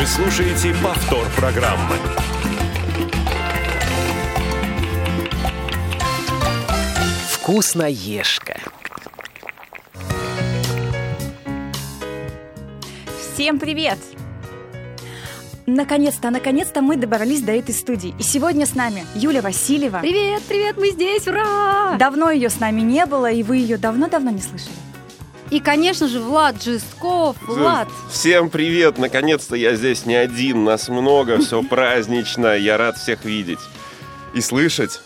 Вы слушаете повтор программы. Вкусноежка. Всем привет! Наконец-то, наконец-то мы добрались до этой студии. И сегодня с нами Юля Васильева. Привет, привет, мы здесь, ура! Давно ее с нами не было, и вы ее давно-давно не слышали. И, конечно же, Влад Жестков. Влад. Всем привет! Наконец-то я здесь не один, нас много, все празднично. Я рад всех видеть и слышать.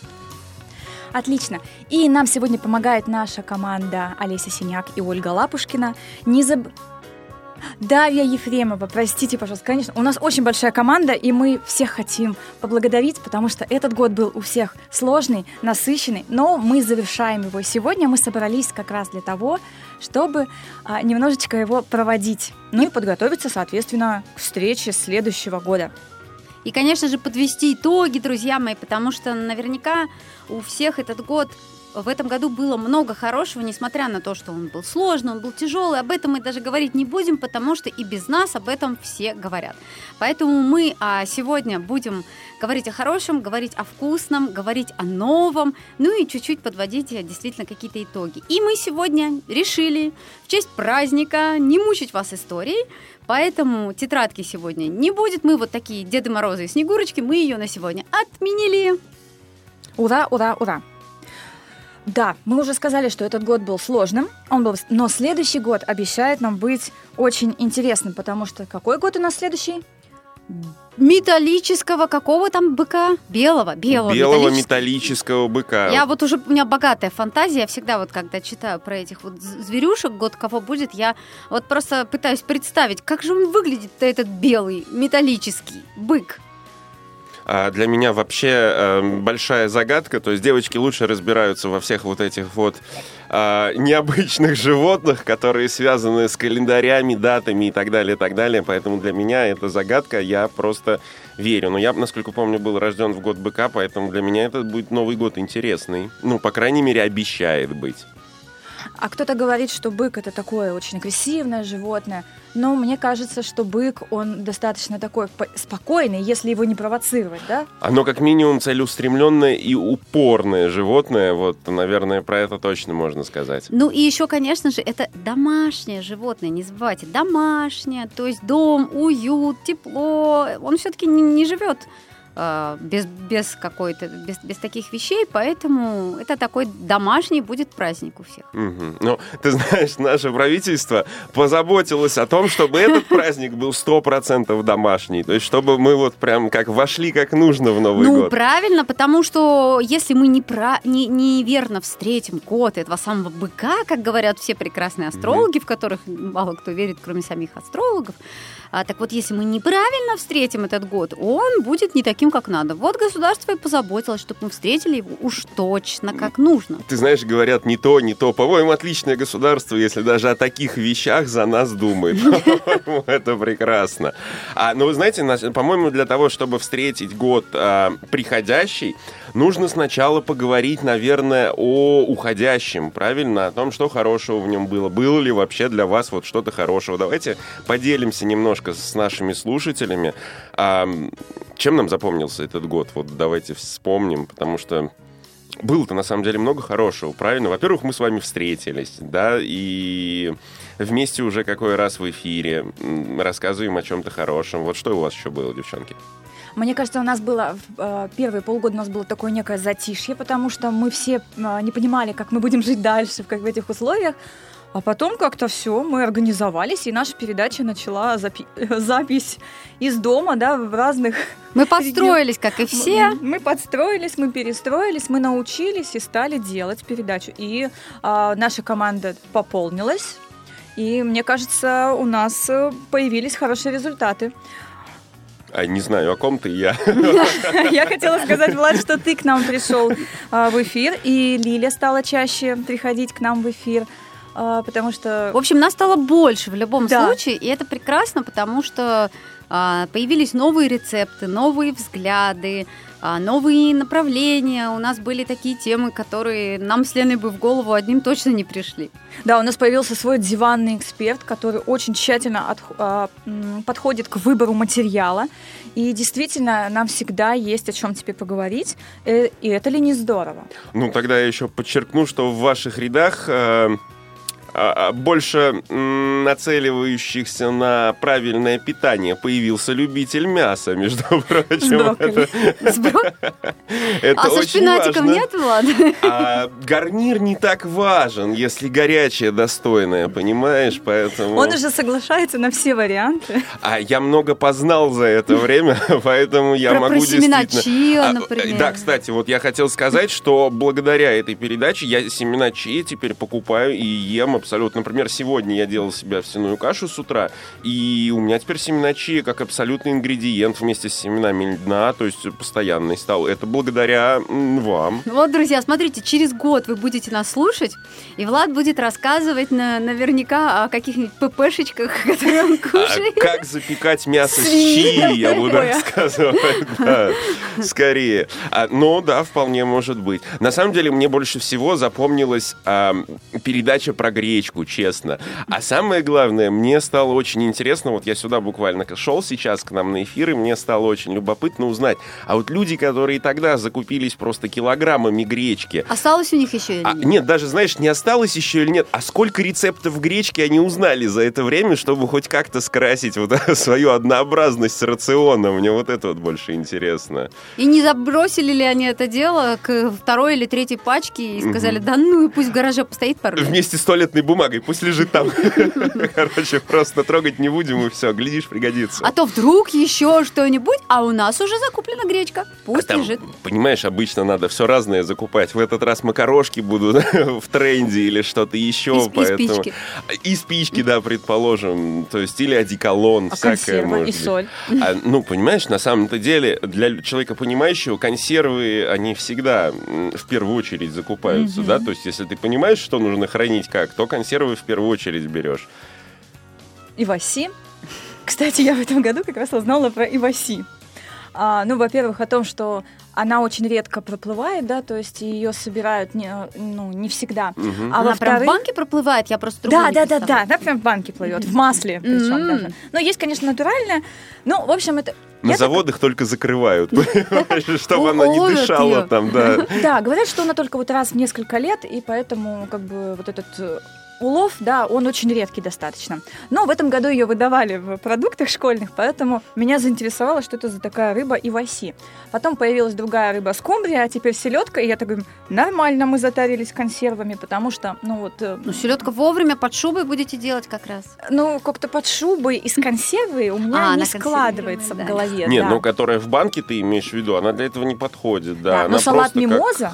Отлично. И нам сегодня помогает наша команда Олеся Синяк и Ольга Лапушкина. Не заб... Дарья Ефремова, простите, пожалуйста, конечно, у нас очень большая команда, и мы всех хотим поблагодарить, потому что этот год был у всех сложный, насыщенный, но мы завершаем его. Сегодня мы собрались как раз для того, чтобы а, немножечко его проводить, ну и подготовиться, соответственно, к встрече следующего года. И, конечно же, подвести итоги, друзья мои, потому что наверняка у всех этот год в этом году было много хорошего, несмотря на то, что он был сложный, он был тяжелый. Об этом мы даже говорить не будем, потому что и без нас об этом все говорят. Поэтому мы а, сегодня будем говорить о хорошем, говорить о вкусном, говорить о новом, ну и чуть-чуть подводить э, действительно какие-то итоги. И мы сегодня решили в честь праздника не мучить вас историей, Поэтому тетрадки сегодня не будет. Мы вот такие Деды Морозы и Снегурочки, мы ее на сегодня отменили. Ура, ура, ура! Да, мы уже сказали, что этот год был сложным, он был, но следующий год обещает нам быть очень интересным, потому что какой год у нас следующий? Металлического какого там быка? Белого, белого. Белого металлического быка. Я вот уже, у меня богатая фантазия, я всегда вот когда читаю про этих вот зверюшек, год кого будет, я вот просто пытаюсь представить, как же он выглядит этот белый металлический бык. А для меня вообще э, большая загадка. То есть девочки лучше разбираются во всех вот этих вот э, необычных животных, которые связаны с календарями, датами и так далее, и так далее. Поэтому для меня это загадка. Я просто верю. Но я, насколько помню, был рожден в год быка, поэтому для меня это будет Новый год интересный. Ну, по крайней мере, обещает быть. А кто-то говорит, что бык это такое очень агрессивное животное. Но мне кажется, что бык, он достаточно такой спокойный, если его не провоцировать, да? Оно как минимум целеустремленное и упорное животное. Вот, наверное, про это точно можно сказать. Ну и еще, конечно же, это домашнее животное. Не забывайте, домашнее. То есть дом, уют, тепло. Он все-таки не, не живет без, без какой-то, без, без таких вещей, поэтому это такой домашний будет праздник у всех. Угу. Ну, ты знаешь, наше правительство позаботилось о том, чтобы этот праздник был сто процентов домашний, то есть чтобы мы вот прям как вошли как нужно в Новый ну, год. Ну, правильно, потому что если мы не про, не, неверно встретим год этого самого быка, как говорят все прекрасные астрологи, угу. в которых мало кто верит, кроме самих астрологов, а, так вот, если мы неправильно встретим этот год, он будет не таким, как надо. Вот государство и позаботилось, чтобы мы встретили его уж точно как нужно. Ты знаешь, говорят не то, не то. По-моему, отличное государство, если даже о таких вещах за нас думает. Это прекрасно. А, ну, вы знаете, по-моему, для того, чтобы встретить год а, приходящий, нужно сначала поговорить, наверное, о уходящем, правильно? О том, что хорошего в нем было. Было ли вообще для вас вот что-то хорошего? Давайте поделимся немножко с нашими слушателями. А, чем нам запомнился этот год? Вот давайте вспомним, потому что было-то на самом деле много хорошего, правильно? Во-первых, мы с вами встретились, да, и вместе уже какой раз в эфире рассказываем о чем-то хорошем. Вот что у вас еще было, девчонки? Мне кажется, у нас было э, первые полгода у нас было такое некое затишье, потому что мы все э, не понимали, как мы будем жить дальше в, как в этих условиях. А потом как-то все, мы организовались, и наша передача начала запи- запись из дома, да, в разных... Мы подстроились, как и все. Мы, мы подстроились, мы перестроились, мы научились и стали делать передачу. И а, наша команда пополнилась, и мне кажется, у нас э, появились хорошие результаты. А не знаю, о ком ты я. Я хотела сказать, Влад, что ты к нам пришел а, в эфир, и Лиля стала чаще приходить к нам в эфир. А, потому что... В общем, нас стало больше в любом Да. случае, и это прекрасно, потому что а, появились новые рецепты, новые взгляды, а, новые направления. У нас были такие темы, которые нам с Леной бы в голову одним точно не пришли. Да, у нас появился свой диванный эксперт, который очень тщательно м, подходит к выбору материала. И действительно, нам всегда есть о чем теперь поговорить. Э, И это ли не здорово? Ну, тогда я еще подчеркну, что в ваших рядах э, больше м, нацеливающихся на правильное питание появился любитель мяса, между прочим. С. Это, это А со шпинатиком важно. нет, Влад? А гарнир не так важен, если горячее, достойное, понимаешь? Поэтому... Он уже соглашается на все варианты. А я много познал за это время, поэтому я Про- могу про семена действительно... чиа, А, например. Да, кстати, вот я хотел сказать, что благодаря этой передаче я семена чиа теперь покупаю и ем абсолютно. Например, сегодня я делал себе овсяную кашу с утра, и у меня теперь семена чиа как абсолютный ингредиент вместе с семенами льна, то есть постоянный стал. Это благодаря вам. Вот, друзья, смотрите, через год вы будете нас слушать, и Влад будет рассказывать на- наверняка о каких-нибудь ППшечках, которые он А кушает. как запекать мясо с чили, я буду рассказывать. Да, скорее. А, ну да, вполне может быть. На самом деле мне больше всего запомнилась а, передача про гречку, честно. А самое главное, мне стало очень интересно, вот я сюда буквально шел сейчас к нам на эфир, и мне стало очень любопытно узнать, а вот люди, которые тогда закупились просто килограммами гречки, Осталось у них еще или а, нет? нет, даже, знаешь, не осталось еще или нет, а сколько рецептов гречки они узнали за это время, чтобы хоть как-то скрасить вот свою однообразность рациона. Мне вот это вот больше интересно. И не забросили ли они это дело к второй или третьей пачке и сказали, да ну и пусть в гараже постоит пару дней. Вместе с туалетной бумагой, пусть лежит там. Короче, просто трогать не будем и все, глядишь, пригодится. А то вдруг еще что-нибудь, а у нас уже закуплена гречка. Пусть А там, лежит. Понимаешь, обычно надо все разное закупать. В этот раз макарошки будут в тренде или что-то еще. И сп- и поэтому... спички. И спички, да, предположим. То есть, или одеколон, А всякое консерва может и быть. соль. А, ну, понимаешь, на самом-то деле, для человека понимающего, консервы, они всегда в первую очередь закупаются, да? То есть, если ты понимаешь, что нужно хранить как, то консервы в первую очередь берешь. Иваси. Кстати, я в этом году как раз узнала про Иваси. А, ну, во-первых, о том, что она очень редко проплывает, да, то есть ее собирают не, ну, не всегда. Мгм. А Она прям в банке проплывает, я просто Да, да, да, да, она прям в банке плывет, в масле причем даже. Но есть, конечно, натуральная. Ну, в общем, это... На я так- заводах только закрывают, понимаешь, чтобы она не дышала там, да. Да, говорят, что она только вот раз в несколько лет, и поэтому как бы вот этот э, улов, да, он очень редкий достаточно. Но в этом году ее выдавали в продуктах школьных, поэтому меня заинтересовало, что это за такая рыба иваси. Потом появилась другая рыба скумбрия, а теперь селедка, и я так говорю, нормально мы затарились консервами, потому что, ну вот, э, Ну, селедка вовремя под шубой будете делать как раз. ну как-то под шубой из консервы у меня А, не складывается консервированная, в да. голове. Нет, да. ну, которая в банке ты имеешь в виду, она для этого не подходит, да. Да, она но салат просто как- мимоза,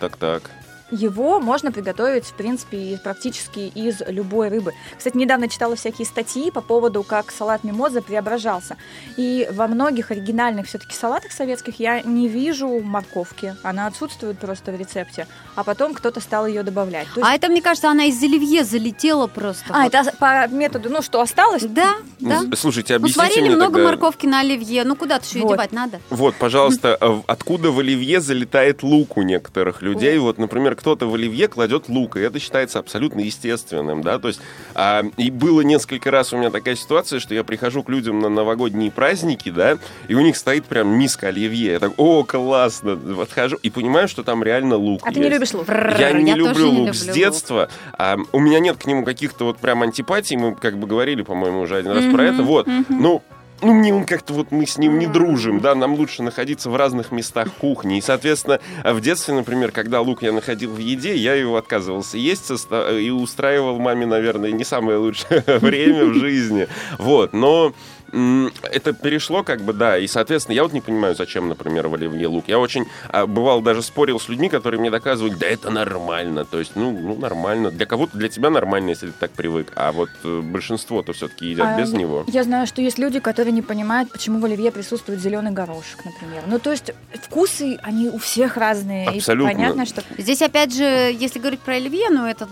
Так-так. Его можно приготовить, в принципе, и практически из любой рыбы. Кстати, недавно читала всякие статьи по поводу, как салат мимоза преображался. И во многих оригинальных все-таки салатах советских я не вижу морковки. Она отсутствует просто в рецепте. А потом кто-то стал ее добавлять. То есть- А это, мне кажется, она из оливье залетела просто. А, вот. это по методу, ну, что осталось? Да, да. Ну, Слушайте, Ну, объясните сварили мне много тогда- морковки на оливье. Ну, куда-то еще Вот. девать надо. Вот, пожалуйста, а в- откуда в оливье залетает лук у некоторых людей? Вот, например, кто-то в оливье кладет лук, и это считается абсолютно естественным, да, то есть, а, и было несколько раз у меня такая ситуация, что я прихожу к людям на новогодние праздники, да, и у них стоит прям миска оливье, я так, о, классно, подхожу, и понимаю, что там реально лук А ты не есть. любишь лук? Я не тоже люблю не лук люблю с лук. детства. А, у меня нет к нему каких-то вот прям антипатий. Мы как бы говорили, по-моему, уже один раз про это. Вот. Ну, ну, мне он как-то вот мы с ним не дружим, да, нам лучше находиться в разных местах кухни. И, соответственно, в детстве, например, когда лук я находил в еде, я его отказывался есть соста- и устраивал маме, наверное, не самое лучшее время в жизни. Вот, но это перешло как бы, да, и, соответственно, я вот не понимаю, зачем, например, в оливье лук. Я очень, а, бывал, даже спорил с людьми, которые мне доказывают, да это нормально, то есть, ну, ну нормально. Для кого-то, для тебя нормально, если ты так привык, а вот э, большинство-то все-таки едят А, без я- него. Я знаю, что есть люди, которые не понимают, почему в оливье присутствует зеленый горошек, например. Ну, то есть вкусы, они у всех разные. Абсолютно. И понятно, что... Здесь, опять же, если говорить про оливье, ну, это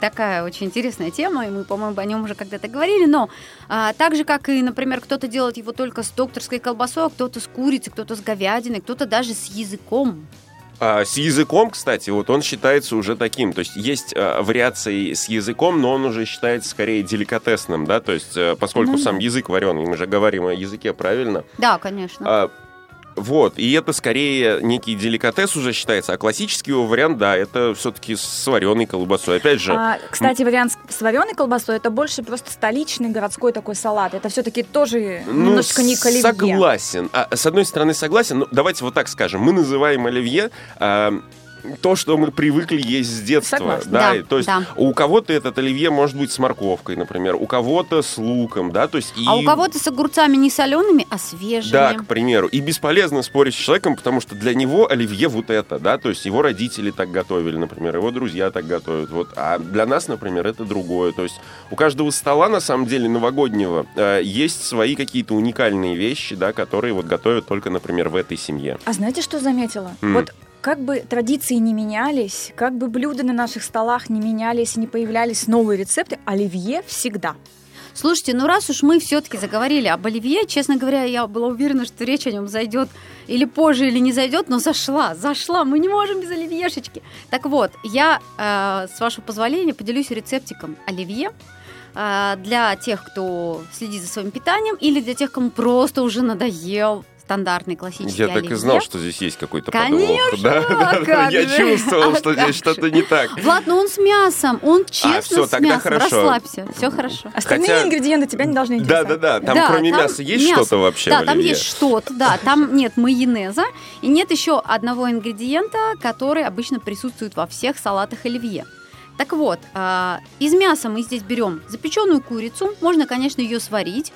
такая очень интересная тема, и мы, по-моему, о нем уже когда-то говорили, но а, так же, как и, например, кто-то делает его только с докторской колбасой, а кто-то с курицей, кто-то с говядиной, кто-то даже с языком. А, с языком, кстати, вот он считается уже таким. То есть есть а, вариации с языком, но он уже считается скорее деликатесным, да, то есть а, поскольку Ну сам язык вареный, мы же говорим о языке, правильно? Да, конечно. А, вот, и это скорее некий деликатес уже считается, а классический его вариант, да, это все-таки с вареной колбасой. Опять же, А, кстати, вариант с- вареной колбасой это больше просто столичный городской такой салат. Это все-таки тоже немножко не к оливье. Ну, согласен. А, с одной стороны, согласен. Но давайте вот так скажем. Мы называем оливье а, то, что мы привыкли есть с детства. Согласна. Да, Да, и то есть да. у кого-то этот оливье может быть с морковкой, например, у кого-то с луком, да, то есть и... А у кого-то с огурцами не солеными, а свежими. Да, к примеру. И бесполезно спорить с человеком, потому что для него оливье вот это, да, то есть его родители так готовили, например, его друзья так готовят, вот. А для нас, например, это другое. То есть у каждого стола, на самом деле, новогоднего, э, есть свои какие-то уникальные вещи, да, которые вот готовят только, например, в этой семье. А знаете, что заметила? М. Вот как бы традиции не менялись, как бы блюда на наших столах не менялись, не появлялись новые рецепты, оливье всегда. Слушайте, ну раз уж мы все-таки заговорили об оливье, честно говоря, я была уверена, что речь о нем зайдет или позже, или не зайдет, но зашла, зашла, мы не можем без оливьешечки. Так вот, я, э, с вашего позволения, поделюсь рецептиком оливье э, для тех, кто следит за своим питанием, или для тех, кому просто уже надоел стандартный классический Я так и оливье. знал, что здесь есть какой-то Конечно, подвох. Да, а да, да, я чувствовал, а что здесь же. что-то не так. Влад, ну он с мясом, он честно всё, с тогда мясом. хорошо. Расслабься, все хорошо. Остальные Хотя- ингредиенты тебя не должны Да, интересовать. да, да. Там Да, кроме там мяса есть мясо. что-то вообще Да, в там оливье? есть что-то, да, там нет майонеза и нет еще одного ингредиента, который обычно присутствует во всех салатах оливье. Так вот, а, из мяса мы здесь берем запеченную курицу, можно, конечно, ее сварить,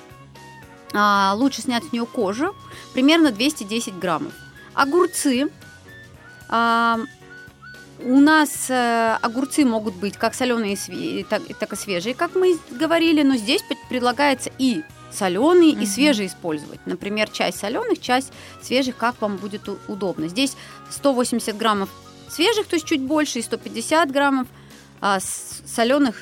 А, лучше снять с нее кожу, примерно 210 граммов. Огурцы, а, у нас э, огурцы могут быть как соленые, так, так и свежие, как мы говорили, но здесь пред- предлагается и соленые, и Мгм. свежие использовать. Например, часть соленых, часть свежих, как вам будет удобно. Здесь 180 граммов свежих, то есть чуть больше, и 150 граммов а, соленых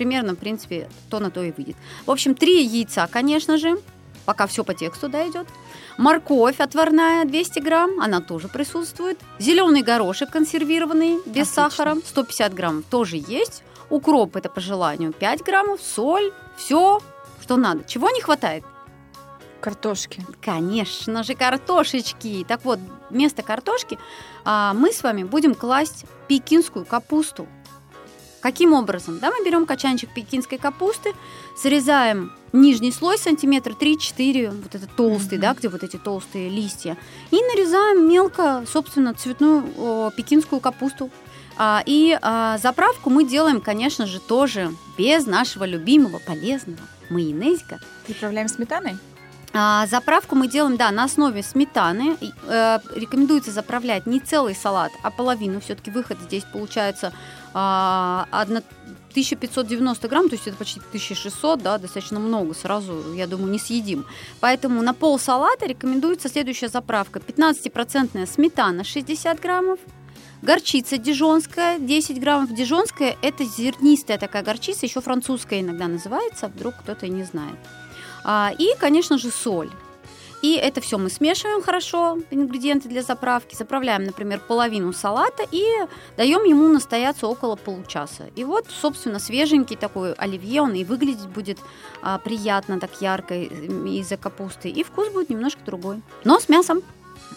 примерно, в принципе, то на то и выйдет. В общем, три яйца, конечно же, пока все по тексту да, идет. Морковь отварная 200 грамм, она тоже присутствует. Зеленый горошек консервированный, без Отлично. сахара, 150 грамм тоже есть. Укроп это по желанию 5 граммов, соль, все, что надо. Чего не хватает? Картошки. Конечно же, картошечки. Так вот, вместо картошки а, мы с вами будем класть пекинскую капусту. Каким образом? Да, мы берем качанчик пекинской капусты, срезаем нижний слой сантиметра 3-4, вот этот толстый, Мгм. да, где вот эти толстые листья, и нарезаем мелко, собственно, цветную о, пекинскую капусту. А, и а, заправку мы делаем, конечно же, тоже без нашего любимого полезного майонезика, Приправляем сметаной? а, заправку мы делаем, да, на основе сметаны. Э, рекомендуется заправлять не целый салат, а половину. Все-таки выход здесь получается 1590 грамм, то есть это почти 1600, да, достаточно много, сразу, я думаю, не съедим. Поэтому на пол салата рекомендуется следующая заправка. 15% сметана 60 граммов, горчица дижонская 10 граммов. Дижонская – это зернистая такая горчица, еще французская иногда называется, вдруг кто-то и не знает. А, И, конечно же, соль. И это все мы смешиваем хорошо, ингредиенты для заправки, заправляем, например, половину салата и даем ему настояться около получаса. И вот, собственно, свеженький такой оливье, он и выглядеть будет а, приятно, так ярко из-за капусты, и вкус будет немножко другой. Но с мясом.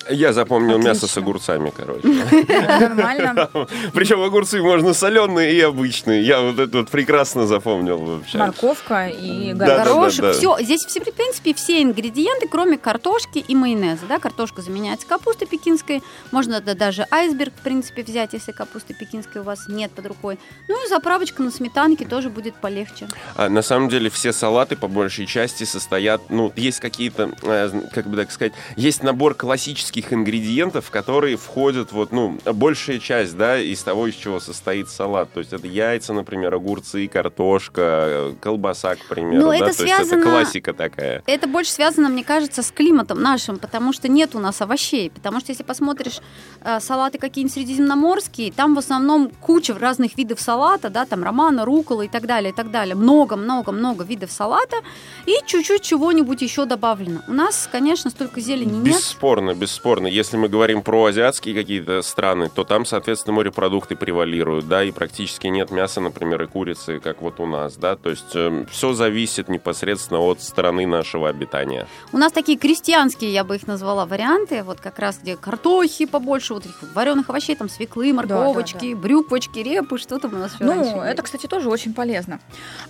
Я запомнил мясо с Отлично. огурцами, короче. Нормально. Причем огурцы можно соленые и обычные. Я вот это вот прекрасно запомнил вообще. Морковка и горошек. Все. Здесь, все, в принципе, все ингредиенты, кроме картошки и майонеза. Да? Картошка заменяется капустой пекинской. Можно да, даже айсберг, в принципе, взять, если капусты пекинской у вас нет под рукой. Ну и заправочка на сметанке тоже будет полегче. А, на самом деле все салаты по большей части состоят, ну, есть какие-то, э, как бы так сказать, есть набор классических практических ингредиентов, которые входят вот, ну, большая часть, да, из того, из чего состоит салат. То есть это яйца, например, огурцы, картошка, колбаса, к примеру. Ну, да? это То есть связано- это классика такая. Это больше связано, мне кажется, с климатом нашим, потому что нет у нас овощей. Потому что если посмотришь э, салаты какие-нибудь средиземноморские, там в основном куча разных видов салата, да, там романа, рукола и так далее, и так далее. Много-много-много видов салата и чуть-чуть чего-нибудь еще добавлено. У нас, конечно, столько зелени нет. Бесспорно, бесспорно. Если мы говорим про азиатские какие-то страны, то там, соответственно, морепродукты превалируют, да, и практически нет мяса, например, и курицы, как вот у нас, да. То есть все зависит непосредственно от страны нашего обитания. У нас такие крестьянские, я бы их назвала, варианты, вот как раз где картохи побольше, вот этих вареных овощей, там свеклы, морковочки, брюквочки, репы, что там у нас раньше Ну, это, кстати, тоже очень полезно.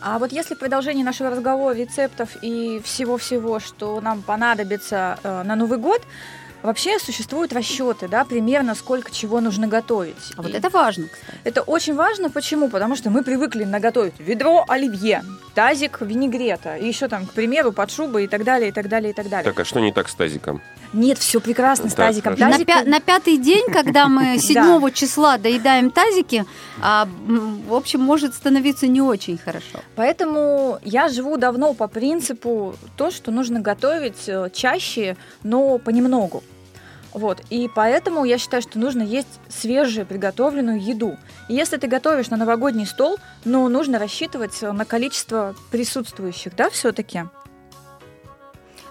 А вот если в продолжении нашего разговора рецептов и всего-всего, что нам понадобится э, на Новый год, вообще существуют расчеты, да, примерно сколько чего нужно готовить. А вот И это важно, кстати. это очень важно. Почему? Потому что мы привыкли наготовить ведро оливье, тазик винегрета, и еще там, к примеру, под шубой и так далее, и так далее, и так далее. Так, а что не так с тазиком? Нет, все прекрасно с тазиком. На, пя- на пятый день, когда мы 7 числа доедаем тазики, а, в общем, может становиться не очень хорошо. Поэтому я живу давно по принципу то, что нужно готовить э, чаще, но понемногу. Вот. И поэтому я считаю, что нужно есть свежую приготовленную еду. И если ты готовишь на новогодний стол, ну, нужно рассчитывать э, на количество присутствующих, да, все-таки?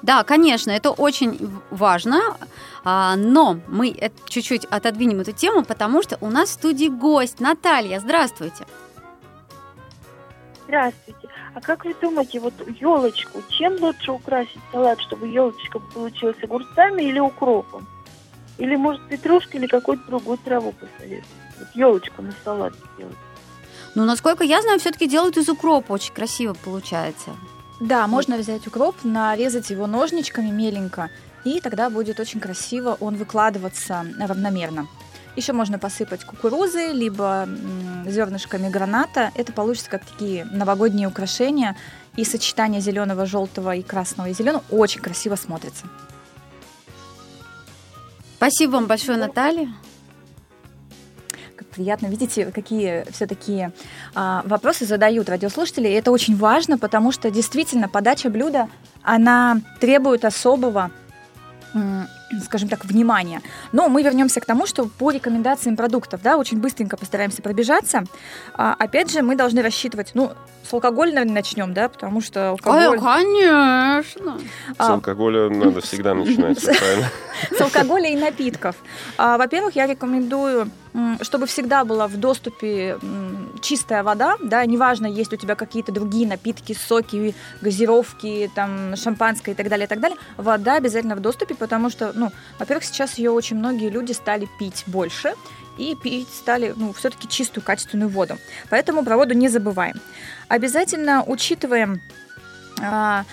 Да, конечно, это очень важно, а, но мы э- чуть-чуть отодвинем эту тему, потому что у нас в студии гость Наталья. Здравствуйте. Здравствуйте. А как вы думаете, вот елочку, чем лучше украсить салат, чтобы елочка получилась огурцами или укропом? Или, может, петрушкой или какую-то другую траву посоветовать? Вот елочку на салат сделать. Ну, насколько я знаю, все-таки делают из укропа, очень красиво получается. Да, можно взять укроп, нарезать его ножничками меленько, и тогда будет очень красиво он выкладываться равномерно. Еще можно посыпать кукурузой, либо зернышками граната. Это получится как такие новогодние украшения. И сочетание зеленого, желтого и красного и зеленого очень красиво смотрится. Спасибо вам большое, Наталья. Приятно, видите, какие все-таки вопросы задают радиослушатели. И это очень важно, потому что действительно подача блюда, она требует особого скажем так, внимания. Но мы вернемся к тому, что по рекомендациям продуктов, да, очень быстренько постараемся пробежаться. А, опять же, мы должны рассчитывать, ну, с алкоголя, наверное, начнем, да, потому что алкоголь... конечно. С А, алкоголя надо всегда начинать, правильно. с алкоголя и напитков. А, Во-первых, я рекомендую, чтобы всегда была в доступе чистая вода, да, неважно, есть у тебя какие-то другие напитки, соки, газировки, там, шампанское и так далее, и так далее, вода обязательно в доступе, потому что, ну, во-первых, сейчас ее очень многие люди стали пить больше, и пить стали, ну, все-таки чистую, качественную воду. Поэтому про воду не забываем. Обязательно учитываем а,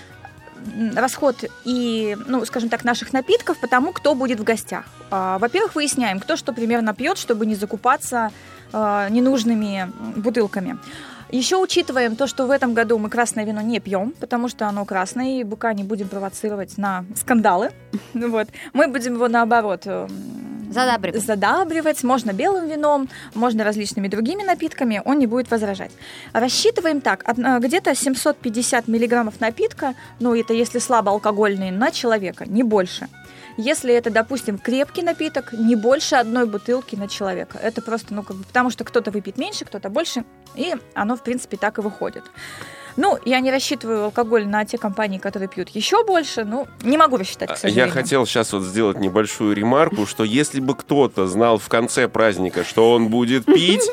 расход и, ну, скажем так, наших напитков по тому, кто будет в гостях. А, Во-первых, выясняем, кто что примерно пьет, чтобы не закупаться а, ненужными бутылками. Еще учитываем то, что в этом году мы красное вино не пьем, потому что оно красное, и быка не будем провоцировать на скандалы. Вот. Мы будем его наоборот Задабривать. задабривать. Можно белым вином, можно различными другими напитками, он не будет возражать. Рассчитываем так, э, где-то 750 миллиграммов напитка, ну это если слабоалкогольный, на человека, не больше. Если это, допустим, крепкий напиток, не больше одной бутылки на человека. Это просто, ну, как бы, потому что кто-то выпьет меньше, кто-то больше, и оно, в принципе, так и выходит. Ну, я не рассчитываю алкоголь на те компании, которые пьют еще больше, ну, не могу рассчитать, к Я сожалению. хотел сейчас вот сделать небольшую ремарку, что если бы кто-то знал в конце праздника, что он будет пить,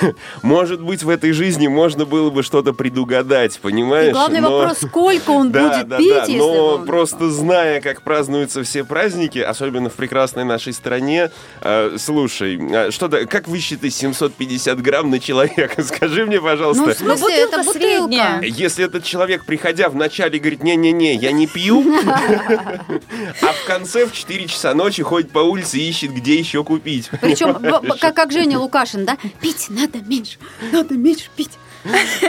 может быть, в этой жизни можно было бы что-то предугадать, И понимаешь? главный Но- вопрос, сколько он Да, будет да, пить, да, если но он- просто зная, как празднуются все праздники, особенно в прекрасной нашей стране, э, слушай, э, что то как вы считаете 750 грамм на человека? Скажи мне, Ну, пожалуйста. в смысле, бутылка это бутылка. средняя. Если этот человек, приходя в начале, говорит, не-не-не, я не пью, а в конце в 4 часа ночи ходит по улице и ищет, где еще купить. Причем, как Женя Лукашин, да? Пить надо меньше, надо меньше пить.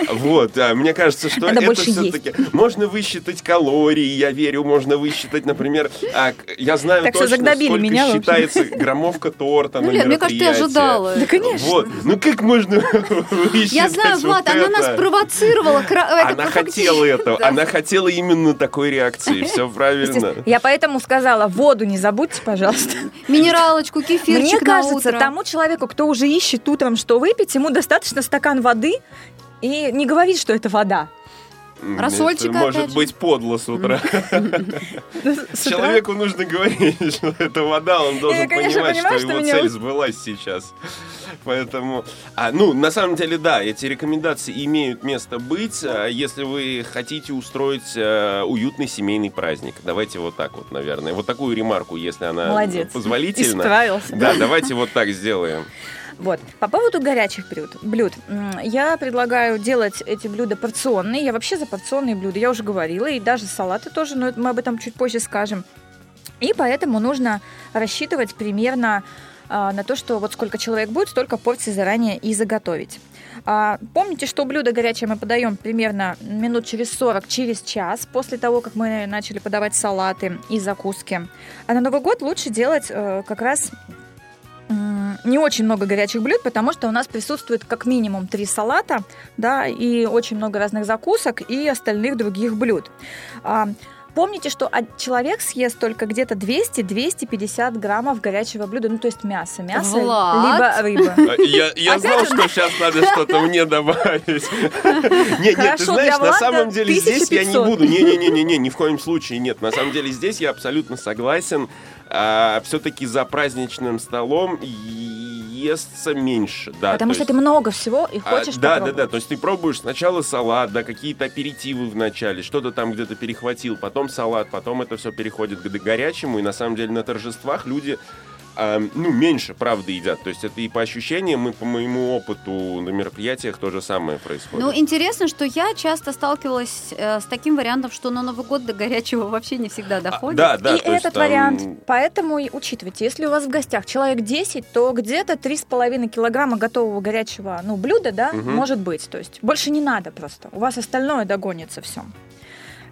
Вот, а, мне кажется, что это все-таки... Можно высчитать калории, я верю, можно высчитать, например, а, я знаю точно, сколько считается граммовка торта на Ну, мне кажется, ты ожидала. Да, конечно. Вот, ну как можно высчитать Я знаю, Влад, она нас провоцировала. Она хотела этого, она хотела именно такой реакции, все правильно. Я поэтому сказала, воду не забудьте, пожалуйста. Минералочку, кефирчик Мне кажется, тому человеку, кто уже ищет утром, что выпить, ему достаточно стакан воды и не говорит, что это вода. Рассольчика, это может быть подло с утра. Человеку нужно говорить, что это вода, он должен понимать, что его цель сбылась сейчас. Поэтому, а, ну, на самом деле, да, эти рекомендации имеют место быть, а, если вы хотите устроить а, уютный семейный праздник. Давайте вот так вот, наверное. Вот такую ремарку, если она Молодец. позволительна. Исправился. Да, давайте вот так сделаем. Вот. По поводу горячих блюд, блюд. Я предлагаю делать эти блюда порционные. Я вообще за порционные блюда, я уже говорила, и даже салаты тоже, но мы об этом чуть позже скажем. И поэтому нужно рассчитывать примерно а, на то, что вот сколько человек будет, столько порций заранее и заготовить. А, помните, что блюдо горячее мы подаем примерно минут через 40, через час после того, как мы начали подавать салаты и закуски. А на Новый год лучше делать э, как раз не очень много горячих блюд, потому что у нас присутствует как минимум три салата, да, и очень много разных закусок и остальных других блюд. А, Помните, что человек съест только где-то 200-250 граммов горячего блюда, ну то есть мясо, мясо, Влад? либо рыба. А, Я, я знал, что сейчас надо что-то мне добавить. Нет, нет, ты знаешь, на самом деле здесь я не 1500. буду. Не-не-не, ни в коем случае нет. На самом деле здесь я абсолютно согласен. Все-таки за праздничным столом естся меньше. Да, Потому то что есть- ты много всего и а, хочешь да, да, попробовать. да. То есть ты пробуешь сначала салат, да, какие-то аперитивы в начале, что-то там где-то перехватил, потом салат, потом это все переходит к горячему. И на самом деле на торжествах люди а, ну, меньше, правда, едят. То есть это и по ощущениям, и по моему опыту на мероприятиях то же самое происходит. Ну, интересно, что я часто сталкивалась э, с таким вариантом, что на Новый год до горячего вообще не всегда А, доходит. да, да. и то есть этот там- вариант. Поэтому и учитывайте, если у вас в гостях человек 10, то где-то 3,5 килограмма готового горячего ну, блюда, да, Мгм. может быть. То есть больше не надо просто. У вас остальное догонится все.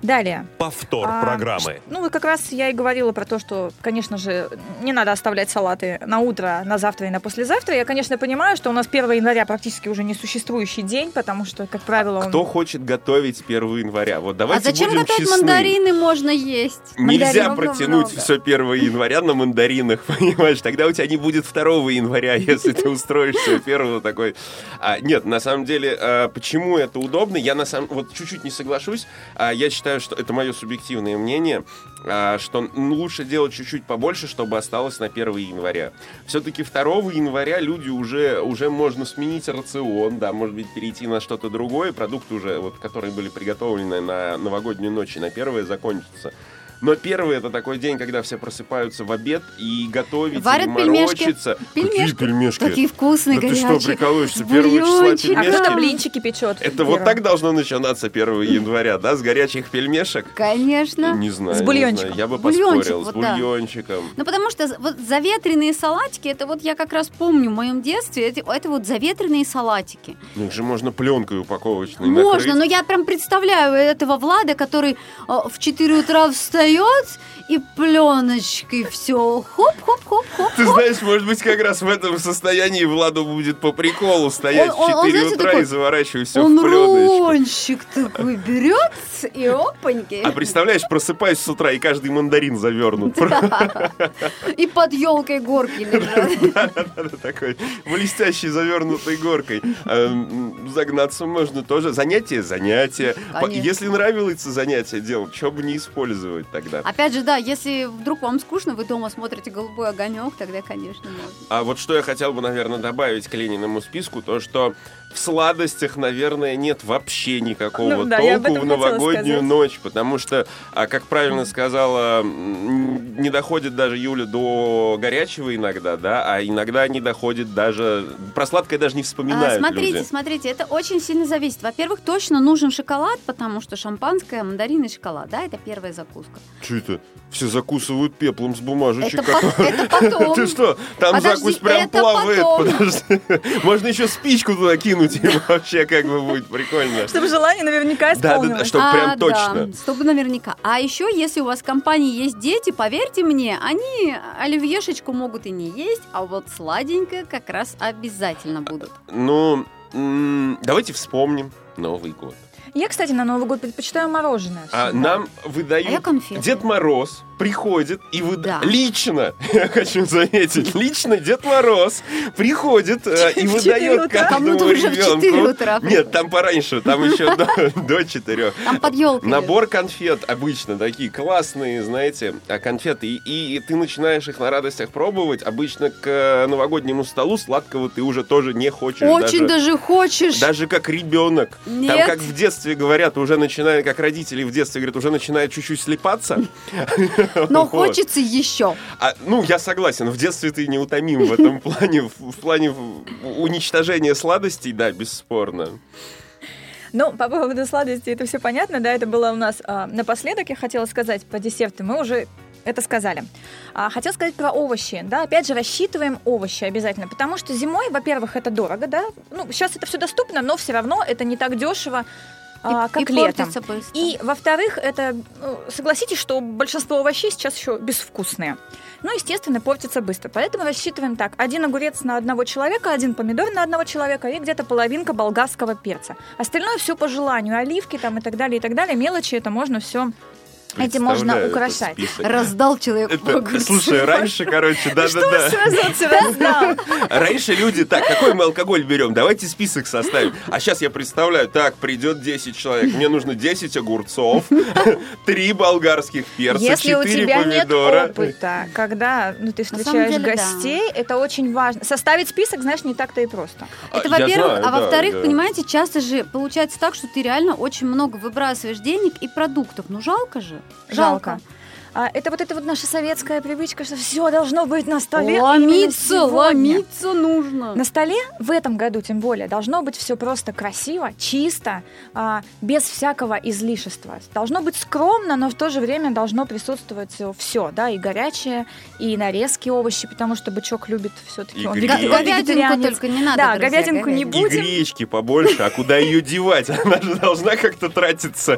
Далее. Повтор А, программы. Ну, и как раз я и говорила про то, что, конечно же, не надо оставлять салаты на утро, на завтра и на послезавтра. Я, конечно, понимаю, что у нас 1 января практически уже несуществующий день, потому что, как правило, он... Кто хочет готовить 1 января? Вот а давайте зачем будем готовить честны. мандарины можно есть? Нельзя Мандаринов протянуть много. все 1 января на мандаринах, понимаешь? Тогда у тебя не будет 2 января, если ты устроишь все первого такой. А, нет, на самом деле, а, почему это удобно? Я на самом вот чуть-чуть не соглашусь. А, я считаю, что это мое субъективное мнение, а, что лучше делать чуть-чуть побольше, чтобы осталось на 1 января. Все-таки 2 января люди уже, уже можно сменить рацион, да, может быть, перейти на что-то другое. Продукты уже, вот, которые были приготовлены на новогоднюю ночь и на первое, закончатся. Но первый это такой день, когда все просыпаются в обед и готовить, Варят и пельмешки. морочиться. Пельмешки. Какие пельмешки? Такие вкусные, да ты горячие. что, прикалываешься? С Первого числа бульончиком. А кто-то пельмешки? блинчики печет. Это вот так должно начинаться 1 января, да? С горячих пельмешек? Конечно. Не знаю. С бульончиком. знаю. Я бы Бульончик, поспорил. С бульончиком. Ну, потому что вот заветренные салатики, это вот я как раз помню в моем детстве, это, это вот заветренные салатики. Ну, их же можно пленкой упаковочной Можно, накрыть. но я прям представляю этого Влада, который э, в 4 утра встает и пленочкой все хоп-хоп-хоп-хоп. Ты знаешь, может быть, как раз в этом состоянии Владу будет по приколу стоять Он- он- в он, 4 знаете, утра такой, и заворачивать все Он в пленочку. рулончик такой берет и опаньки. А представляешь, просыпаюсь с утра, и каждый мандарин завернут. И под елкой горки лежат. Да-да-да, Такой блестящей завернутой горкой. Эм, Загнаться можно тоже. Занятие, занятие. Если нравилось занятие делать, что бы не использовать тогда? Опять же, да, если вдруг вам скучно, вы дома смотрите голубой огонек, тогда, конечно, можно. А вот что я хотел бы, наверное, добавить к Лениному списку, то что в сладостях, наверное, нет вообще никакого Ну да, толку в новогоднюю ночь, потому что, а, как правильно сказала, не доходит даже Юля до горячего иногда, да, а иногда не доходит даже... Про сладкое даже не А, вспоминают смотрите, люди. смотрите, это очень сильно зависит. Во-первых, точно нужен шоколад, потому что шампанское, мандарин и шоколад, да, это первая закуска. Что это? Все закусывают пеплом с бумажечек. Это, по- это потом. Ты что? Там Подожди, закусь прям плавает. Подожди. Можно еще спичку туда кинуть, и вообще как бы будет прикольно. Чтобы желание наверняка Да, да, да, исполнилось. чтобы А, прям да, точно. чтобы наверняка. А еще, если у вас в компании есть дети, поверьте мне, они оливьешечку могут и не есть, а вот сладенькое как раз обязательно будут. Ну, давайте вспомним Новый год. Я, кстати, на Новый год предпочитаю мороженое. А всегда. нам А я выдают конфеты. Дед Мороз приходит и выдает Да. лично, я хочу заметить, лично Дед Мороз приходит э, и выдает каждому ребенку. 4 утра. Нет, там пораньше, там еще до, до 4. Там под елкой. Набор конфет обычно такие классные, знаете, а, конфеты. И, и ты начинаешь их на радостях пробовать. Обычно к э, новогоднему столу сладкого ты уже тоже не хочешь. Очень даже, даже хочешь. даже как ребенок. Там как в детстве говорят, уже начинает, как родители в детстве говорят, уже начинает чуть-чуть слепаться. Но Вот. хочется еще. А, ну, я согласен, в детстве ты неутомим в этом плане, в, в плане уничтожения сладостей, да, бесспорно. Ну, по поводу сладостей, это все понятно, да, это было у нас а, напоследок, я хотела сказать про десерты, мы уже это сказали. А, хотела сказать про овощи, да, опять же, рассчитываем овощи обязательно, потому что зимой, во-первых, это дорого, да, ну, сейчас это все доступно, но все равно это не так дешево, а, И- как и летом. быстро. И, во-вторых, это, ну, согласитесь, что большинство овощей сейчас еще безвкусные. Ну, естественно, портится быстро. Поэтому рассчитываем так. Один огурец на одного человека, один помидор на одного человека и где-то половинка болгарского перца. Остальное все по желанию. Оливки там и так далее, и так далее. Мелочи это можно все... Этим можно украшать. Раздал человек Это, огурцы. слушай, раньше, короче, да-да-да. Все раздал. Раньше люди, так, какой мы алкоголь берем? Давайте список составим. А сейчас я представляю, так, придет 10 человек, мне нужно 10 огурцов, 3 болгарских перца, Если у 4 тебя нет опыта, когда ну, ты встречаешь деле, да. гостей, это очень важно. Составить список, знаешь, не так-то и просто. Это во-первых, а да, во-вторых, да. понимаете, часто же получается так, что ты реально очень много выбрасываешь денег и продуктов. Ну жалко же. Жалко. А, это вот эта вот наша советская привычка, что все должно быть на столе. именно Ломиться, ломиться нужно. На столе в этом году, тем более, должно быть все просто красиво, чисто, а, без всякого излишества. Должно быть скромно, но в то же время должно присутствовать все, да, и горячее, и нарезки овощи, потому что бычок любит все-таки. И он Говядинку только не надо, Да, друзья, говядинку не И будем. гречки побольше, а куда ее девать? Она же должна как-то тратиться.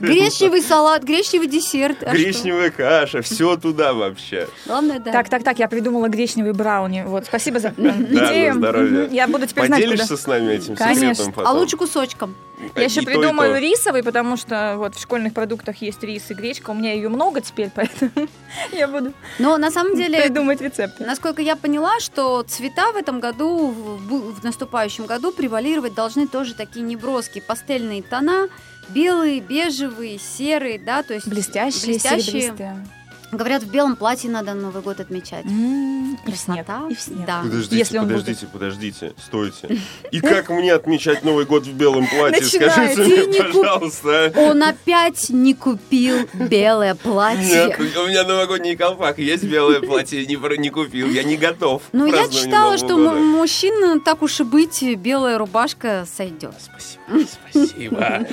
Гречневый салат, гречневый десерт. А что? Гречневая каша, все туда вообще. Главное, да. Так, так, так, я придумала гречневый брауни. Вот, спасибо за Да, идею. на здоровье. Мгм, Я буду теперь знать. Поделишься с нами этим Конечно. секретом? А лучше кусочком. Я еще придумаю рисовый, потому что вот в школьных продуктах есть рис и гречка. У меня ее много теперь, поэтому я буду Но на самом деле, придумать рецепты. насколько я поняла, что цвета в этом году, в, в наступающем году превалировать должны тоже такие неброские пастельные тона. Белые, бежевые, серые, да, то есть Блестящие, блестящие. серебристые. Говорят, в белом платье надо Новый год отмечать. М, И в снег. Красота. И в снег. Да. Подождите, Если подождите, подождите, стойте. И как мне отмечать Новый год в белом платье? Начинайте, Скажите не мне, куп- пожалуйста. Он опять не купил белое платье. Нет, у меня новогодний колпак, есть белое платье, не, купил, я не готов. Ну, я читала, что года. м- мужчин, так уж и быть, белая рубашка сойдет. Спасибо, спасибо.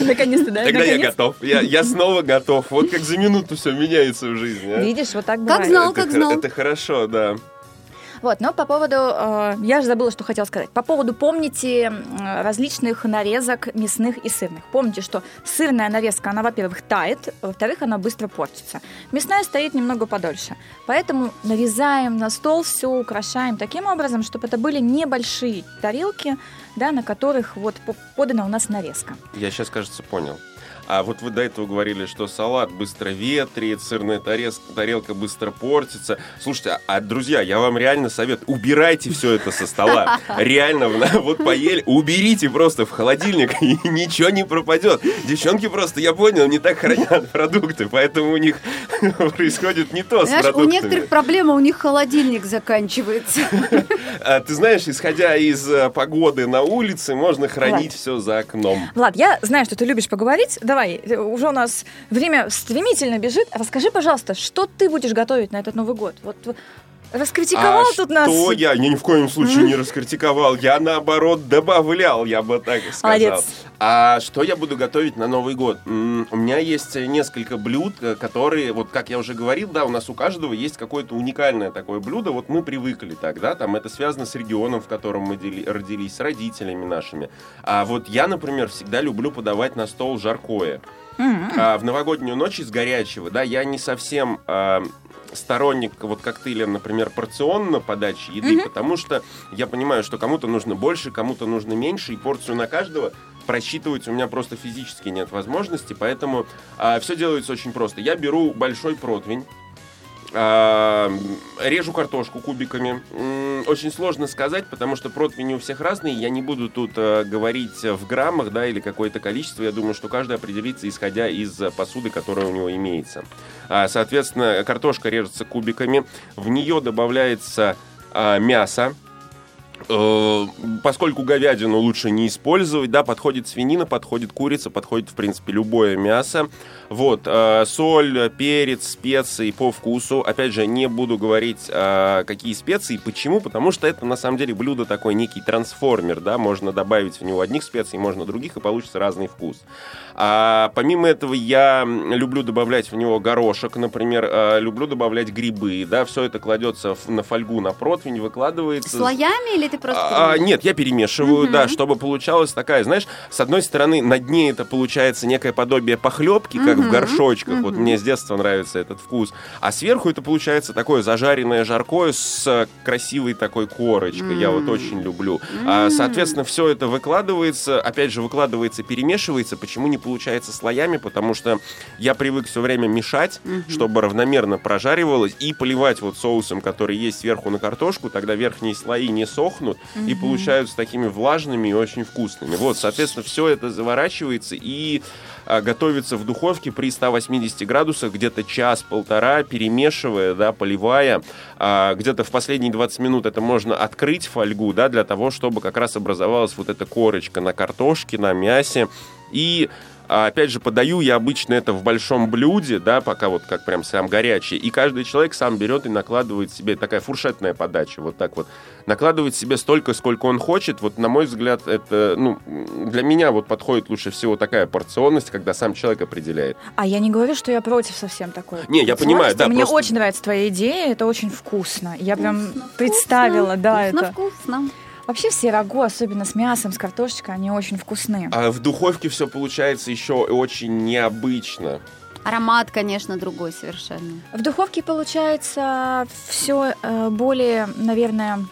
Наконец-то, да? Тогда я готов, я, снова готов. Вот как за минуту все меняется в жизни. а. Видишь, вот так Как бывает. знал, Это как знал. Это хорошо, да. Вот, но по поводу, э, я же забыла, что хотела сказать. По поводу, помните, м, различных нарезок мясных и сырных. Помните, что сырная нарезка, она, во-первых, тает, во-вторых, она быстро портится. Мясная стоит немного подольше. Поэтому нарезаем на стол, все украшаем таким образом, чтобы это были небольшие тарелки, да, на которых вот по- подана у нас нарезка. Я сейчас, кажется, понял. А вот вы до этого говорили, что салат быстро ветреет, сырная тарез- тарелка быстро портится. Слушайте, а, а, друзья, я вам реально советую, убирайте все это со стола. Реально, вот поели, уберите просто в холодильник, и ничего не пропадет. Девчонки просто, я понял, не так хранят продукты, поэтому у них происходит не то с Знаешь, у продуктами. некоторых проблема, у них холодильник заканчивается. А, Ты знаешь, исходя из э, погоды на улице, можно хранить все за окном. Влад, я знаю, что ты любишь поговорить. Давай, э, уже у нас время стремительно бежит. Расскажи, пожалуйста, что ты будешь готовить на этот Новый год? Вот Раскритиковал а тут нас. Что я? Я ни в коем случае не раскритиковал. Я наоборот добавлял, я бы так сказал. Молодец. А что я буду готовить на Новый год? М, У меня есть несколько блюд, э, которые, вот как я уже говорил, да, у нас у каждого есть какое-то уникальное такое блюдо. Вот мы привыкли так, да, там это связано с регионом, в котором мы родились, с родителями нашими. А вот я, например, всегда люблю подавать на стол жаркое. М. А в новогоднюю ночь из горячего, да, я не совсем а, сторонник вот коктейля, например, порционно подачи еды, потому что я понимаю, что кому-то нужно больше, кому-то нужно меньше, и порцию на каждого просчитывать у меня просто физически нет возможности, поэтому все делается очень просто. Я беру большой противень, а, режу картошку кубиками. Очень сложно сказать, потому что противни у всех разные. Я не буду тут э, говорить в граммах, да, или какое-то количество. Я думаю, что каждый определится, исходя из посуды, которая у него имеется. А, Соответственно, картошка режется кубиками. В нее добавляется а, мясо. Э, Поскольку говядину лучше не использовать, да, подходит свинина, подходит курица, подходит, в принципе, любое мясо. Вот, э, соль, перец, специи по вкусу. Опять же, не буду говорить, э, какие специи, почему, потому что это, на самом деле, блюдо такой некий трансформер, да, можно добавить в него одних специй, можно других, и получится разный вкус. А помимо этого, я люблю добавлять в него горошек, например, э, люблю добавлять грибы, да, все это кладется на фольгу, на противень, выкладывается. Слоями или ты просто... А, нет, я перемешиваю, да, чтобы получалась такая, знаешь, с одной стороны, на дне это получается некое подобие похлебки, как в горшочках. Вот мгм. мне с детства нравится этот вкус. А сверху это получается такое зажаренное жаркое с э, красивой такой корочкой. Я вот очень люблю. А, соответственно, все это выкладывается, опять же, выкладывается, перемешивается. Почему не получается слоями? Потому что я привык все время мешать, чтобы равномерно прожаривалось, и поливать вот соусом, который есть сверху на картошку, тогда верхние слои не сохнут и получаются такими влажными и очень вкусными. Вот, соответственно, все это заворачивается и готовится в духовке при 180 градусах где-то час-полтора, перемешивая, да, поливая. А, где-то в последние 20 минут это можно открыть фольгу, да, для того, чтобы как раз образовалась вот эта корочка на картошке, на мясе. И а, Опять же, подаю я обычно это в большом блюде, да, пока вот как прям сам горячий. И каждый человек сам берет и накладывает себе такая фуршетная подача, вот так вот. Накладывает себе столько, сколько он хочет. Вот, на мой взгляд, это, ну, для меня вот подходит лучше всего такая порционность, когда сам человек определяет. А я не говорю, что я против совсем такой. Не, я понимаю, да, Мне просто- очень нравится твоя идея, это очень вкусно. Я прям Вкусно, представила, вкусно, да, вкусно, это. вкусно. Вообще все рагу, особенно с мясом, с картошечкой, они очень вкусные. А в духовке все получается еще очень необычно. Аромат, конечно, другой совершенно. В духовке получается все более, наверное,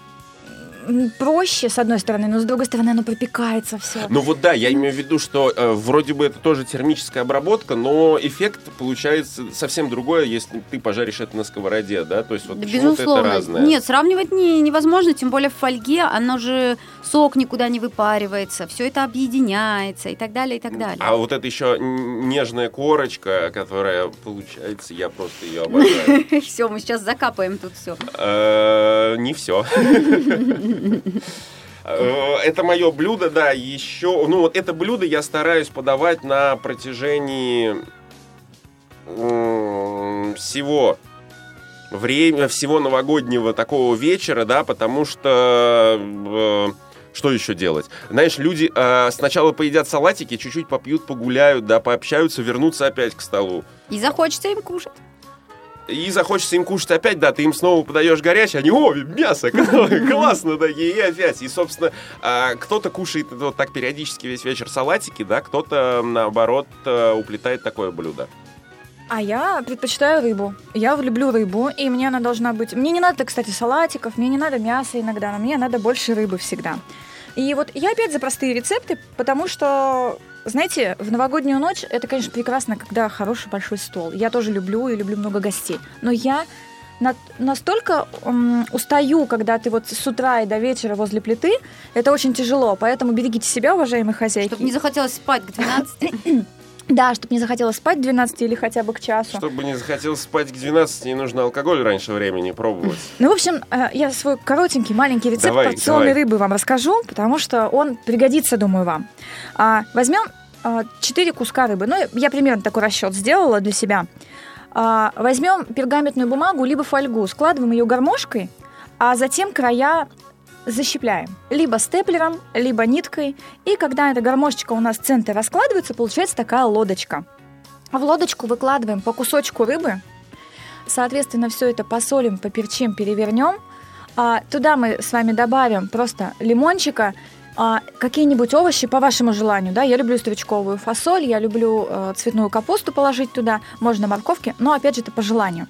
проще, с одной стороны, но с другой стороны, оно пропекается все. Ну вот да, я имею в виду, что э, вроде бы это тоже термическая обработка, но эффект получается совсем другое, если ты пожаришь это на сковороде, да? То есть вот Да, почему-то это Безусловно. разное. Нет, сравнивать не, невозможно, тем более в фольге, оно же сок никуда не выпаривается, все это объединяется и так далее, и так далее. А вот это еще нежная корочка, которая получается, я просто ее обожаю. Все, мы сейчас закапаем тут все. Э, Не все. Это мое блюдо, да, еще... Ну, вот это блюдо я стараюсь подавать на протяжении всего время, всего новогоднего такого вечера, да, потому что... э, что еще делать? Знаешь, люди э, сначала поедят салатики, чуть-чуть попьют, погуляют, да, пообщаются, вернутся опять к столу. И захочется им кушать. И захочется им кушать опять, да, ты им снова подаешь горячее, они, о, мясо, классно, да, и опять. И, собственно, а, кто-то кушает вот так периодически весь вечер салатики, да, кто-то, наоборот, э, уплетает такое блюдо. А я предпочитаю рыбу. Я люблю рыбу, и мне она должна быть... Мне не надо, кстати, салатиков, мне не надо мяса иногда, но мне надо больше рыбы всегда. И вот я опять за простые рецепты, потому что, знаете, в новогоднюю ночь это, конечно, прекрасно, когда хороший большой стол. Я тоже люблю и люблю много гостей. Но я на- настолько м, устаю, когда ты вот с утра и до вечера возле плиты, это очень тяжело. Поэтому берегите себя, уважаемые хозяйки. Чтобы не захотелось спать к 12. Да, чтобы не захотелось спать к 12 или хотя бы к часу. Чтобы не захотелось спать к 12, не нужно алкоголь раньше времени пробовать. Ну, в общем, э, я свой коротенький, маленький рецепт Давай, порционной давай. рыбы вам расскажу, потому что он пригодится, думаю, вам. А, возьмем 4 куска рыбы. Ну, я примерно такой расчет сделала для себя. А, возьмем пергаментную бумагу либо фольгу, складываем ее гармошкой, а затем края защипляем. Либо степлером, либо ниткой. И когда эта гармошечка у нас в центре раскладывается, получается такая лодочка. В лодочку выкладываем по кусочку рыбы. Соответственно, все это посолим, поперчим, перевернем. А туда мы с вами добавим просто лимончика, а, какие-нибудь овощи по вашему желанию, да, я люблю стручковую фасоль, я люблю э, цветную капусту положить туда, можно морковки, но опять же это по желанию.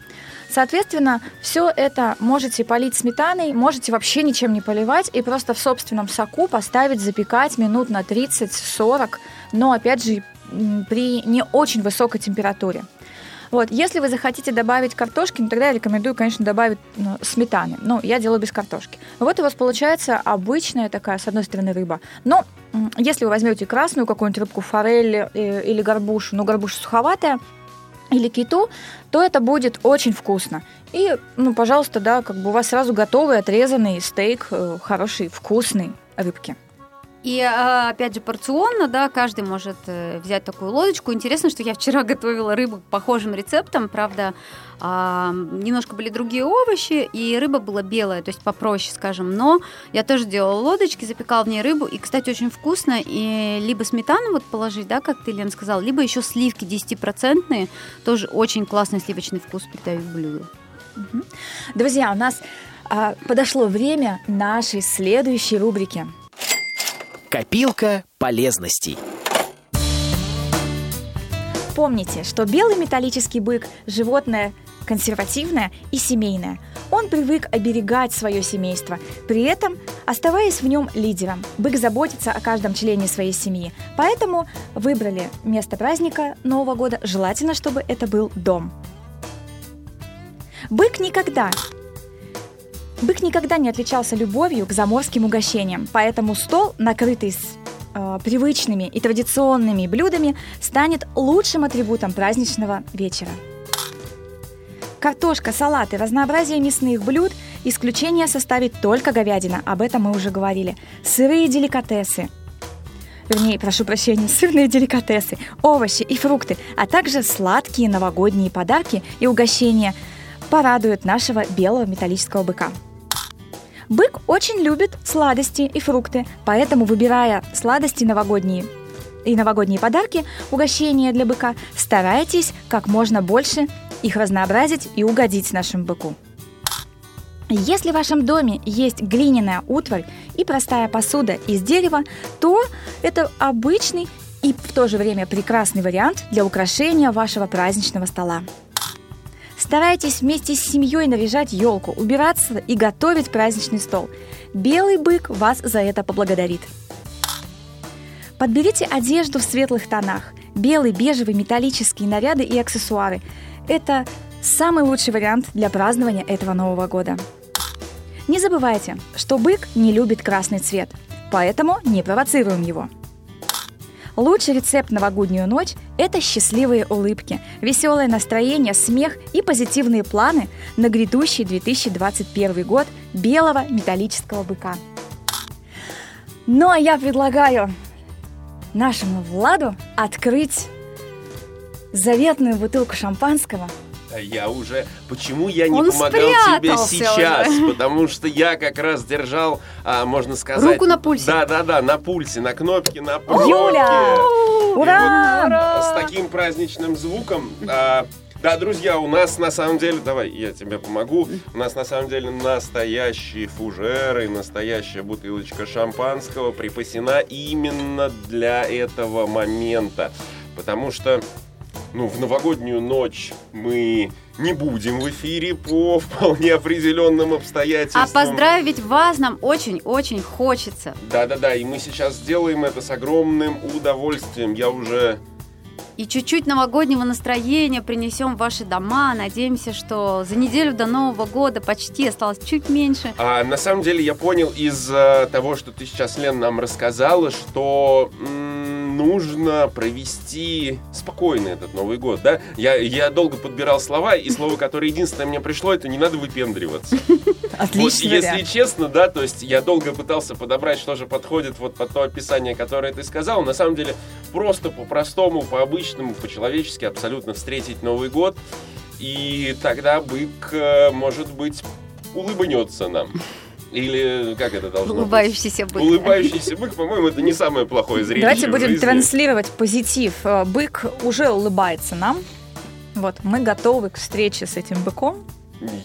Соответственно, все это можете полить сметаной, можете вообще ничем не поливать и просто в собственном соку поставить, запекать минут на 30-40, но опять же при не очень высокой температуре. Вот, если вы захотите добавить картошки, ну, тогда я рекомендую, конечно, добавить ну, сметаны. Ну, я делаю без картошки. Вот у вас получается обычная такая, с одной стороны, рыба. Но если вы возьмете красную какую-нибудь рыбку, форель э, или горбушу, ну, горбуша суховатая, или киту, то это будет очень вкусно. И, ну, пожалуйста, да, как бы у вас сразу готовый отрезанный стейк, э, хороший, вкусный рыбки. И а, опять же порционно, да, каждый может э, взять такую лодочку. Интересно, что я вчера готовила рыбу похожим рецептом, правда, а, немножко были другие овощи, и рыба была белая, то есть попроще, скажем. Но я тоже делала лодочки, запекала в ней рыбу, и, кстати, очень вкусно. И либо сметану вот положить, да, как ты, Лен, сказал, либо еще сливки 10%, тоже очень классный сливочный вкус придают блюду. Друзья, у нас а, подошло время нашей следующей рубрики – Копилка полезностей. Помните, что белый металлический бык – животное консервативное и семейное. Он привык оберегать свое семейство, при этом оставаясь в нем лидером. Бык заботится о каждом члене своей семьи, поэтому выбрали место праздника Нового года, желательно, чтобы это был дом. Бык никогда Бык никогда не отличался любовью к заморским угощениям, поэтому стол, накрытый с э, привычными и традиционными блюдами, станет лучшим атрибутом праздничного вечера. Картошка, салаты, разнообразие мясных блюд исключение составит только говядина, об этом мы уже говорили. Сырые деликатесы, вернее, прошу прощения, сырные деликатесы, овощи и фрукты, а также сладкие новогодние подарки и угощения порадуют нашего белого металлического быка. Бык очень любит сладости и фрукты, поэтому, выбирая сладости новогодние и новогодние подарки, угощения для быка, старайтесь как можно больше их разнообразить и угодить нашему быку. Если в вашем доме есть глиняная утварь и простая посуда из дерева, то это обычный и в то же время прекрасный вариант для украшения вашего праздничного стола. Старайтесь вместе с семьей наряжать елку, убираться и готовить праздничный стол. Белый бык вас за это поблагодарит. Подберите одежду в светлых тонах. Белый, бежевый, металлические наряды и аксессуары. Это самый лучший вариант для празднования этого Нового года. Не забывайте, что бык не любит красный цвет, поэтому не провоцируем его – Лучший рецепт новогоднюю ночь – это счастливые улыбки, веселое настроение, смех и позитивные планы на грядущий 2021 год белого металлического быка. Ну а я предлагаю нашему Владу открыть заветную бутылку шампанского – я уже... Почему я не Он помогал тебе сейчас? уже. Потому что я как раз держал, а, можно сказать... Руку на пульсе. Да-да-да, на пульсе, на кнопке, на пробке. Юля! Ура! вот С таким праздничным звуком... а, да, друзья, у нас на самом деле, давай, я тебе помогу. У нас на самом деле настоящие фужеры, настоящая бутылочка шампанского припасена именно для этого момента. Потому что ну, в новогоднюю ночь мы не будем в эфире по вполне определенным обстоятельствам. А поздравить вас нам очень-очень хочется. Да-да-да, и мы сейчас сделаем это с огромным удовольствием. Я уже и чуть-чуть новогоднего настроения принесем в ваши дома. Надеемся, что за неделю до Нового года почти осталось чуть меньше. А, на самом деле я понял из uh, того, что ты сейчас, Лен, нам рассказала, что м- нужно провести спокойно этот Новый год, да? Я, я долго подбирал слова, и слово, которое единственное мне пришло, это не надо выпендриваться. Отлично. Вот, если честно, да, то есть я долго пытался подобрать, что же подходит вот под то описание, которое ты сказал. На самом деле, просто по-простому, по-обычному, по-человечески абсолютно встретить Новый год. И тогда бык, э, может быть, улыбнется нам. Или как это должно Улыбающийся быть? бык. Улыбающийся бык, по-моему, это не самое плохое зрелище Давайте будем транслировать позитив. Э, Бык уже улыбается нам. Вот, мы готовы к встрече с этим быком.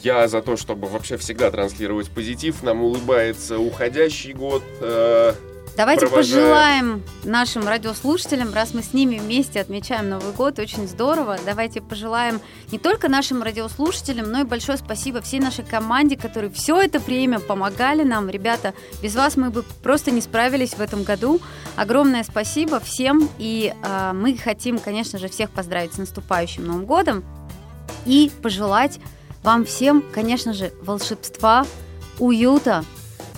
Я за то, чтобы вообще всегда транслировать позитив. Нам улыбается уходящий год. э, Давайте провожая. пожелаем нашим радиослушателям, раз мы с ними вместе отмечаем Новый год, очень здорово. Давайте пожелаем не только нашим радиослушателям, но и большое спасибо всей нашей команде, которые все это время помогали нам. Ребята, без вас мы бы просто не справились в этом году. Огромное спасибо всем. И э, мы хотим, конечно же, всех поздравить с наступающим Новым годом и пожелать вам всем, конечно же, волшебства, уюта,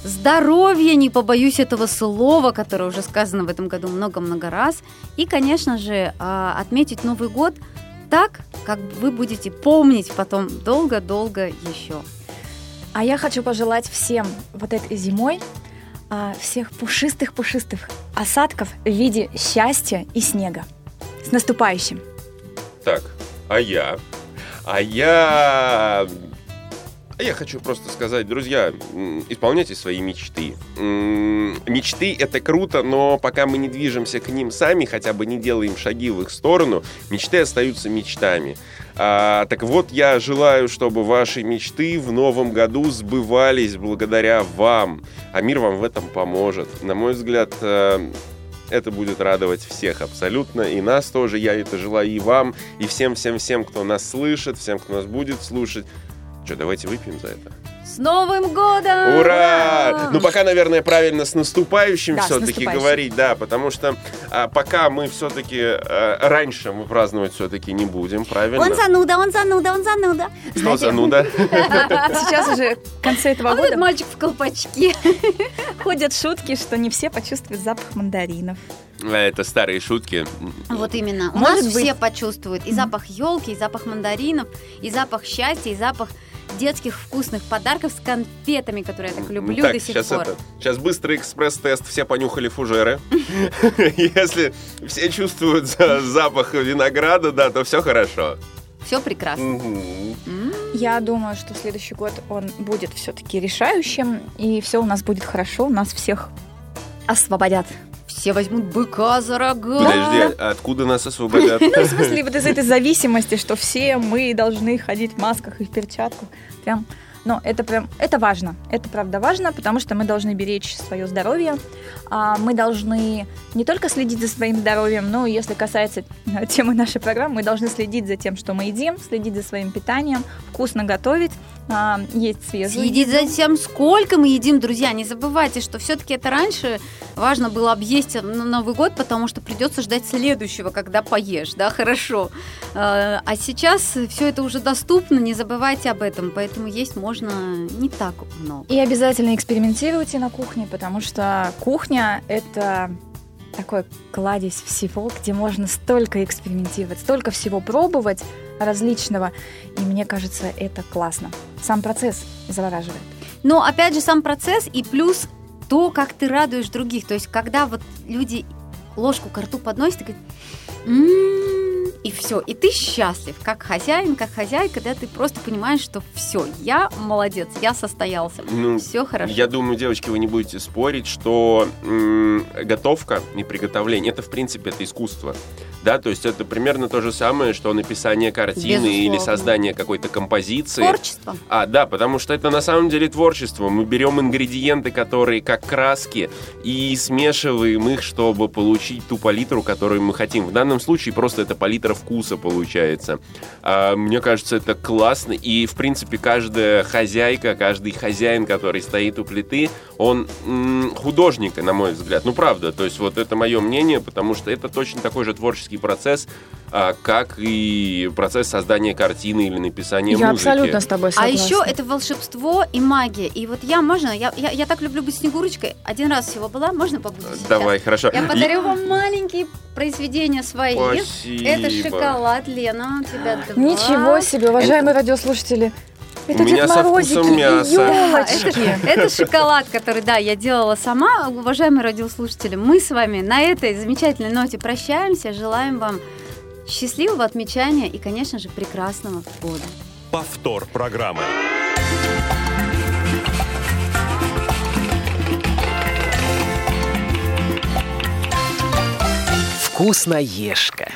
здоровья, не побоюсь этого слова, которое уже сказано в этом году много-много раз. И, конечно же, а, отметить Новый год так, как вы будете помнить потом долго-долго еще. А я хочу пожелать всем вот этой зимой а, всех пушистых-пушистых осадков в виде счастья и снега. С наступающим! Так, а я? А я... А я хочу просто сказать, друзья, исполняйте свои мечты. Мечты — это круто, но пока мы не движемся к ним сами, хотя бы не делаем шаги в их сторону, мечты остаются мечтами. А, так вот, я желаю, чтобы ваши мечты в новом году сбывались благодаря вам, а мир вам в этом поможет. На мой взгляд, э, это будет радовать всех абсолютно, и нас тоже. Я это желаю и вам, и всем-всем-всем, кто нас слышит, всем, кто нас будет слушать. Что, давайте выпьем за это? С Новым годом! Ура! Ну, пока, наверное, правильно с наступающим Да, с все-таки наступающим. говорить, да, потому что а, пока мы все-таки раньше мы праздновать все-таки не будем, правильно? Он зануда, он зануда, он зануда. Что зануда? Сейчас уже в конце этого А года мальчик в колпачке. ходят шутки, что не все почувствуют запах мандаринов. Это старые шутки. Вот именно. У Может нас быть. все почувствуют и запах елки, и запах мандаринов, и запах счастья, и запах детских вкусных подарков с конфетами, которые я так люблю так, до сих сейчас пор. это. Сейчас быстрый экспресс-тест. Все понюхали фужеры. Если все чувствуют за- запах винограда, да, то все хорошо. Все прекрасно. Я думаю, что следующий год он будет все-таки решающим, и все у нас будет хорошо, нас всех освободят. Все возьмут быка за рога. Подожди, а откуда нас освободят? Ну, в смысле, вот из этой зависимости, что все мы должны ходить в масках и в перчатках. Прям, но это прям, это важно. Это правда важно, потому что мы должны беречь свое здоровье. А, Мы должны не только следить за своим здоровьем, но если касается э, темы нашей программы, мы должны следить за тем, что мы едим, следить за своим питанием, вкусно готовить, а, есть свежую Следить за еду. тем, сколько мы едим, друзья. Не забывайте, что все-таки это раньше важно было объесть на Новый год, потому что придется ждать следующего, когда поешь, да, хорошо. Э, А сейчас все это уже доступно, не забывайте об этом, поэтому есть можно не так много. И обязательно экспериментируйте на кухне, потому что кухня — это такой кладезь всего, где можно столько экспериментировать, столько всего пробовать различного. И мне кажется, это классно. Сам процесс завораживает. Но опять же сам процесс и плюс то, как ты радуешь других. То есть когда вот люди ложку к рту подносят и говорят, «М-м-м», и все, и ты счастлив, как хозяин, как хозяйка, когда ты просто понимаешь, что все, я молодец, я состоялся, Ну, все хорошо. Я думаю, девочки, вы не будете спорить, что м, готовка и приготовление это в принципе это искусство. Да, то есть это примерно то же самое, что написание картины или Безусловно. создание какой-то композиции. Творчество. А, да, потому что это на самом деле творчество. Мы берем ингредиенты, которые как краски, и смешиваем их, чтобы получить ту палитру, которую мы хотим. В данном случае просто это палитра вкуса получается. А, мне кажется, это классно. И, в принципе, каждая хозяйка, каждый хозяин, который стоит у плиты, он м, художник, на мой взгляд. Ну, правда. То есть вот это мое мнение, потому что это точно такой же творческий процесс, а, как и процесс создания картины или написания Я музыки. абсолютно с тобой А согласна. еще это волшебство и магия. И вот я, можно, я, я, я так люблю быть Снегурочкой. Один раз всего была, можно сейчас? Давай, хорошо. Я подарю вам маленькие произведения свои. Спасибо. Это шоколад, Лена, у тебя два. Ничего себе, уважаемые радиослушатели. Это У меня Дед со Морозики вкусом и мяса. Елочки. Это, это шоколад, который, да, я делала сама. Уважаемые радиослушатели, мы с вами на этой замечательной ноте прощаемся. Желаем вам Счастливого отмечания и, конечно же, прекрасного года. Повтор программы. Вкусноежка.